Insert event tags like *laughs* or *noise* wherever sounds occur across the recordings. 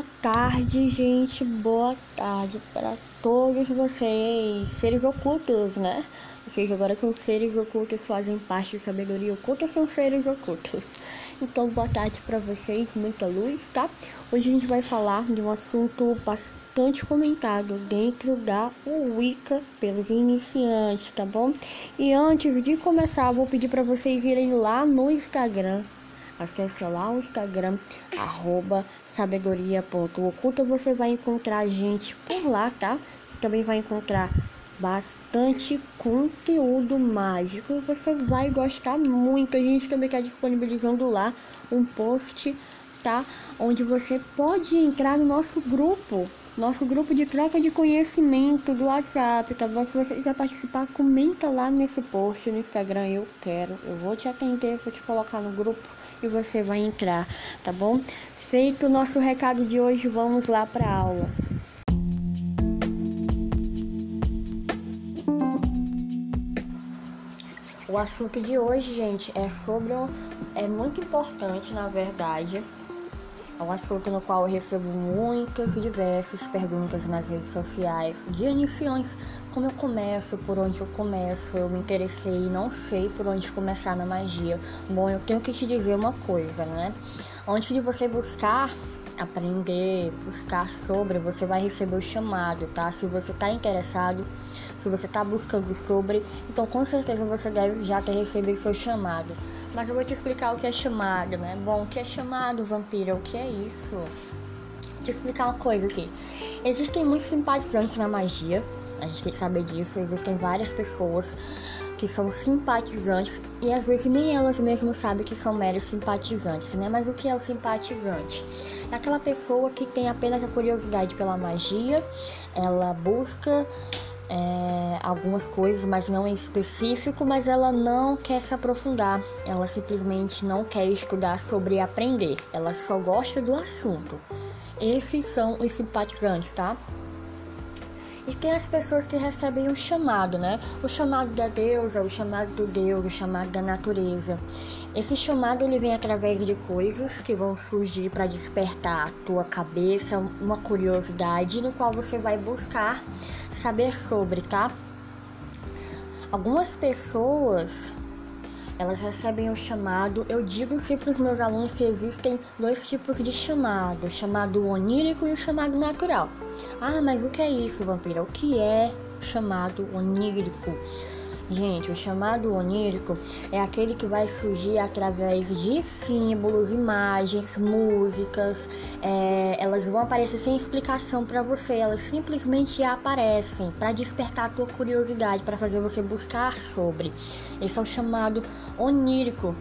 Boa tarde, gente. Boa tarde para todos vocês, seres ocultos, né? Vocês agora são seres ocultos, fazem parte da sabedoria oculta, são seres ocultos. Então, boa tarde para vocês, muita luz, tá? Hoje a gente vai falar de um assunto bastante comentado dentro da Wicca pelos iniciantes, tá bom? E antes de começar, vou pedir para vocês irem lá no Instagram Acesse lá o Instagram, arroba sabedoria.oculta. Você vai encontrar a gente por lá, tá? Você também vai encontrar bastante conteúdo mágico. Você vai gostar muito. A gente também está disponibilizando lá um post, tá? Onde você pode entrar no nosso grupo. Nosso grupo de troca de conhecimento do WhatsApp, tá bom? Se você quiser participar, comenta lá nesse post no Instagram. Eu quero, eu vou te atender, vou te colocar no grupo e você vai entrar, tá bom? Feito o nosso recado de hoje, vamos lá para a aula. O assunto de hoje, gente, é sobre um, é muito importante, na verdade. É um assunto no qual eu recebo muitas e diversas perguntas nas redes sociais de iniciantes como eu começo, por onde eu começo, eu me interessei e não sei por onde começar na magia. Bom, eu tenho que te dizer uma coisa, né? Antes de você buscar aprender, buscar sobre, você vai receber o chamado, tá? Se você tá interessado, se você tá buscando sobre, então com certeza você deve já ter recebido seu chamado. Mas eu vou te explicar o que é chamado, né? Bom, o que é chamado, vampira? O que é isso? Vou te explicar uma coisa aqui. Existem muitos simpatizantes na magia, a gente tem que saber disso. Existem várias pessoas que são simpatizantes e às vezes nem elas mesmas sabem que são meros simpatizantes, né? Mas o que é o simpatizante? É aquela pessoa que tem apenas a curiosidade pela magia, ela busca é, algumas coisas, mas não em específico, mas ela não quer se aprofundar, ela simplesmente não quer estudar sobre aprender, ela só gosta do assunto. Esses são os simpatizantes, tá? E tem as pessoas que recebem o chamado, né? O chamado da deusa, o chamado do Deus, o chamado da natureza. Esse chamado ele vem através de coisas que vão surgir para despertar a tua cabeça, uma curiosidade no qual você vai buscar saber sobre, tá? Algumas pessoas elas recebem o chamado. Eu digo sempre para os meus alunos que existem dois tipos de chamado: o chamado onírico e o chamado natural. Ah, mas o que é isso, vampira? O que é chamado onírico? Gente, o chamado onírico é aquele que vai surgir através de símbolos, imagens, músicas. É, elas vão aparecer sem explicação para você, elas simplesmente aparecem para despertar a tua curiosidade, para fazer você buscar sobre. Esse é o chamado onírico.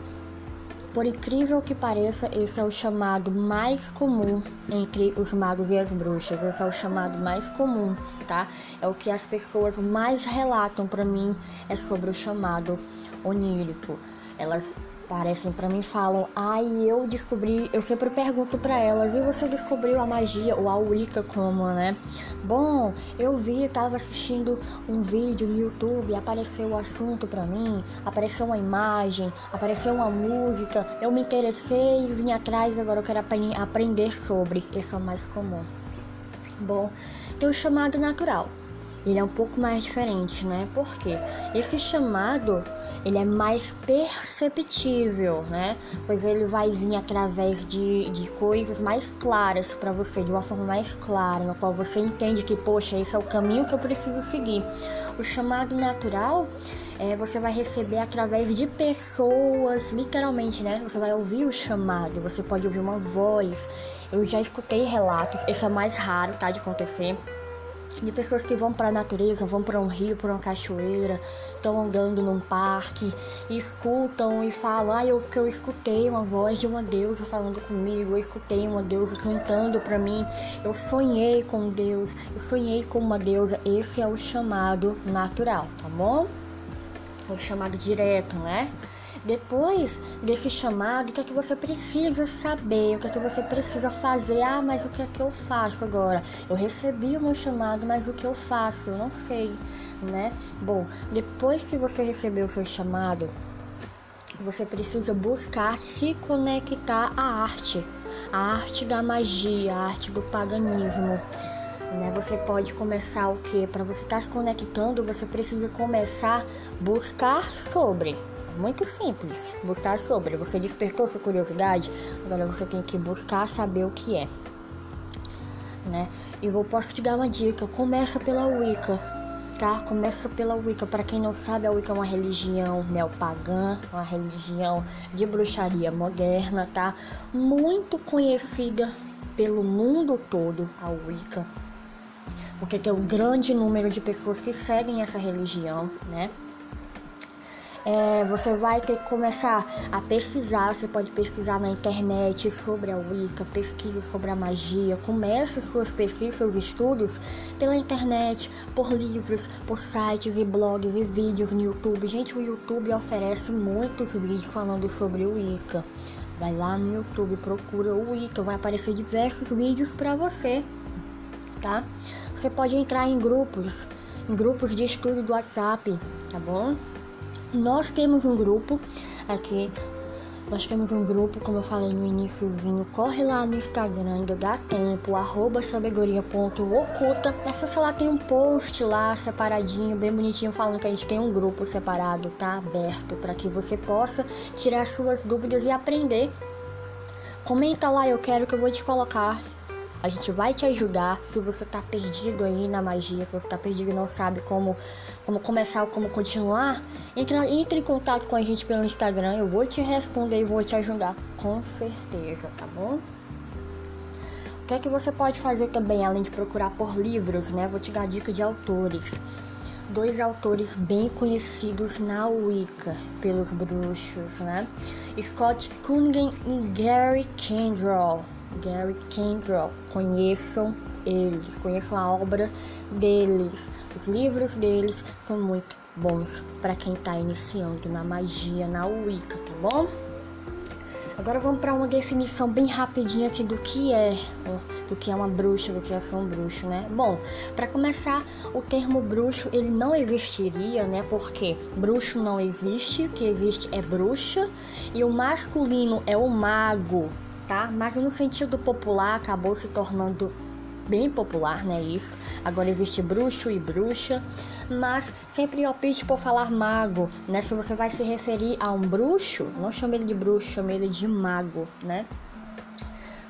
Por incrível que pareça, esse é o chamado mais comum entre os magos e as bruxas. Esse é o chamado mais comum, tá? É o que as pessoas mais relatam para mim é sobre o chamado onírico. Elas parecem para mim falam, ai, eu descobri, eu sempre pergunto para elas, e você descobriu a magia ou a Wicca como, né? Bom, eu vi, tava assistindo um vídeo no YouTube, apareceu o assunto para mim, apareceu uma imagem, apareceu uma música, eu me interessei e vim atrás, agora eu quero aprender sobre. Esse é o mais comum. Bom, tem o chamado natural. Ele é um pouco mais diferente, né? Porque esse chamado ele é mais perceptível, né? Pois ele vai vir através de, de coisas mais claras para você, de uma forma mais clara, no qual você entende que, poxa, esse é o caminho que eu preciso seguir. O chamado natural é, você vai receber através de pessoas, literalmente, né? Você vai ouvir o chamado, você pode ouvir uma voz. Eu já escutei relatos, esse é mais raro, tá? De acontecer de pessoas que vão para a natureza, vão para um rio, para uma cachoeira, estão andando num parque, e escutam e falam: "Ah, eu que eu escutei uma voz de uma deusa falando comigo, eu escutei uma deusa cantando para mim, eu sonhei com Deus, eu sonhei com uma deusa". Esse é o chamado natural, tá bom? É o chamado direto, né? Depois desse chamado, o que é que você precisa saber? O que é que você precisa fazer? Ah, mas o que é que eu faço agora? Eu recebi o meu chamado, mas o que eu faço? Eu não sei, né? Bom, depois que você recebeu o seu chamado, você precisa buscar se conectar à arte, a arte da magia, a arte do paganismo. Né? Você pode começar o que? Para você estar tá se conectando, você precisa começar a buscar sobre. Muito simples, buscar sobre. Você despertou sua curiosidade, agora você tem que buscar saber o que é. Né? E eu posso te dar uma dica: começa pela Wicca tá? Começa pela Wicca. Para quem não sabe, a Wicca é uma religião neopagã, uma religião de bruxaria moderna, tá? Muito conhecida pelo mundo todo, a Wicca. Porque tem um grande número de pessoas que seguem essa religião, né? É, você vai ter que começar a pesquisar. Você pode pesquisar na internet sobre a Wicca, pesquisa sobre a magia. Comece suas pesquisas, seus estudos pela internet, por livros, por sites e blogs e vídeos no YouTube. Gente, o YouTube oferece muitos vídeos falando sobre o Wicca. Vai lá no YouTube, procura o Wicca, vai aparecer diversos vídeos para você, tá? Você pode entrar em grupos, em grupos de estudo do WhatsApp, tá bom? Nós temos um grupo aqui. Nós temos um grupo, como eu falei no iníciozinho, corre lá no Instagram, ainda dá tempo, arroba sabedoria.oculta. Essa lá tem um post lá separadinho, bem bonitinho, falando que a gente tem um grupo separado, tá? Aberto, para que você possa tirar suas dúvidas e aprender. Comenta lá, eu quero que eu vou te colocar a gente vai te ajudar se você tá perdido aí na magia, se você tá perdido e não sabe como, como começar ou como continuar. Entre, entre em contato com a gente pelo Instagram, eu vou te responder e vou te ajudar com certeza, tá bom? O que é que você pode fazer também, além de procurar por livros, né? Vou te dar dica de autores. Dois autores bem conhecidos na Wicca pelos bruxos, né? Scott Cunningham e Gary Kendall Gary Cantrell. Conheçam eles, conheçam a obra deles. Os livros deles são muito bons para quem está iniciando na magia, na Wicca, tá bom? Agora vamos para uma definição bem rapidinha aqui do que é, do que é uma bruxa, do que é ser um bruxo, né? Bom, para começar, o termo bruxo ele não existiria, né? Porque bruxo não existe, o que existe é bruxa e o masculino é o mago, tá? Mas no sentido popular acabou se tornando bem popular, né? Isso. Agora existe bruxo e bruxa, mas sempre opte por falar mago, né? Se você vai se referir a um bruxo, não chame ele de bruxo, chame ele de mago, né?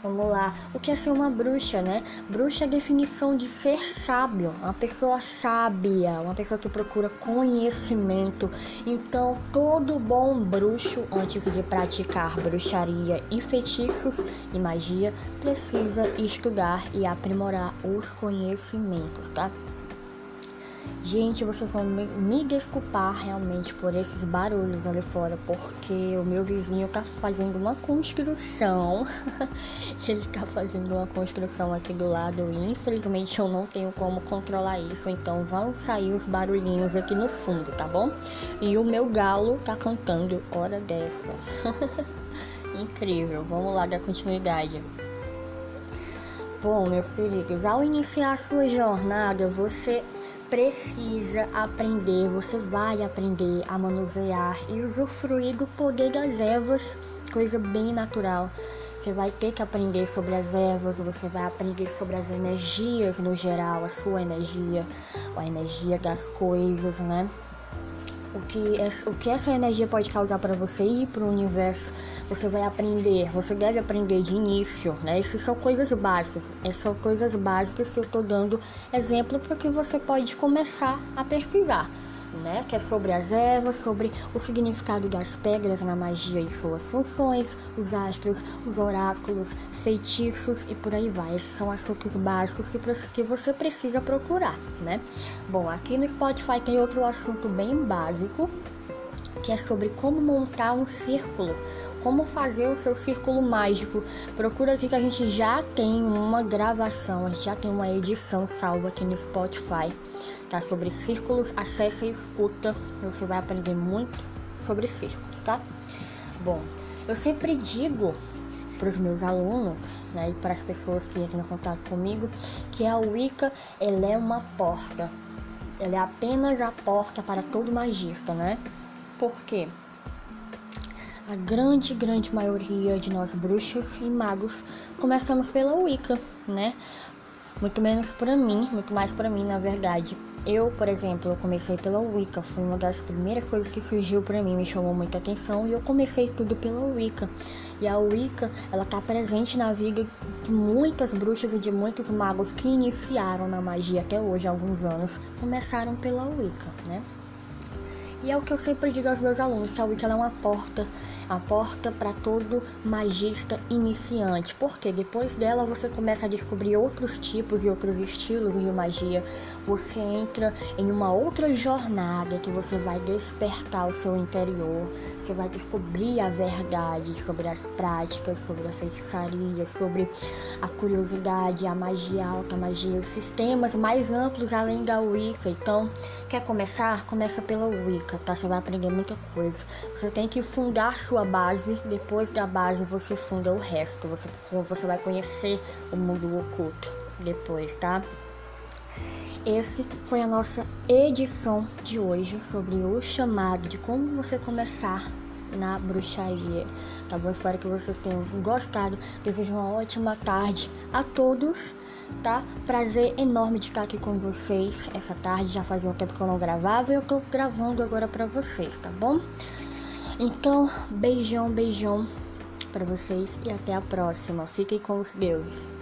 Vamos lá. O que é ser uma bruxa, né? Bruxa é a definição de ser sábio, uma pessoa sábia, uma pessoa que procura conhecimento. Então, todo bom bruxo, antes de praticar bruxaria e feitiços e magia, precisa estudar e aprimorar os conhecimentos, tá? Gente, vocês vão me desculpar realmente por esses barulhos ali fora, porque o meu vizinho tá fazendo uma construção. *laughs* Ele tá fazendo uma construção aqui do lado e infelizmente eu não tenho como controlar isso, então vão sair os barulhinhos aqui no fundo, tá bom? E o meu galo tá cantando hora dessa. *laughs* Incrível. Vamos lá dar continuidade. Bom, meus queridos, ao iniciar a sua jornada, você precisa aprender, você vai aprender a manusear e usufruir do poder das ervas, coisa bem natural. Você vai ter que aprender sobre as ervas, você vai aprender sobre as energias no geral, a sua energia, a energia das coisas, né? O que, o que essa energia pode causar para você e para o universo, você vai aprender, você deve aprender de início, né? Essas são coisas básicas, essas são coisas básicas que eu estou dando exemplo para que você pode começar a pesquisar né? Que é sobre as ervas, sobre o significado das pedras na magia e suas funções, os astros, os oráculos, feitiços e por aí vai. Esses são assuntos básicos que você precisa procurar, né? Bom, aqui no Spotify tem outro assunto bem básico, que é sobre como montar um círculo como fazer o seu círculo mágico. Procura aqui que a gente já tem uma gravação, a gente já tem uma edição salva aqui no Spotify tá? Sobre círculos, acesse e escuta, você vai aprender muito sobre círculos, tá? Bom, eu sempre digo para os meus alunos, né, e para as pessoas que entram em contato comigo, que a Wicca, ela é uma porta. Ela é apenas a porta para todo magista, né? Por quê? a grande, grande maioria de nós bruxos e magos começamos pela Wicca, né? Muito menos para mim, muito mais para mim, na verdade. Eu, por exemplo, eu comecei pela Wicca, foi uma das primeiras coisas que surgiu para mim, me chamou muita atenção e eu comecei tudo pela Wicca. E a Wicca, ela tá presente na vida de muitas bruxas e de muitos magos que iniciaram na magia até hoje, há alguns anos, começaram pela Wicca, né? E é o que eu sempre digo aos meus alunos, a Wicca é uma porta, a porta para todo magista iniciante, porque depois dela você começa a descobrir outros tipos e outros estilos de magia. Você entra em uma outra jornada que você vai despertar o seu interior, você vai descobrir a verdade sobre as práticas, sobre a feitiçaria, sobre a curiosidade, a magia alta, a magia, os sistemas mais amplos além da Wicca. Então, Quer começar? Começa pela Wicca, tá? Você vai aprender muita coisa. Você tem que fundar sua base, depois da base você funda o resto. Você, você vai conhecer o mundo oculto depois, tá? Esse foi a nossa edição de hoje sobre o chamado de como você começar na bruxaria. Tá bom? Espero que vocês tenham gostado. Desejo uma ótima tarde a todos tá? Prazer enorme de estar aqui com vocês essa tarde. Já fazia um tempo que eu não gravava e eu tô gravando agora para vocês, tá bom? Então, beijão, beijão para vocês e até a próxima. Fiquem com os deuses.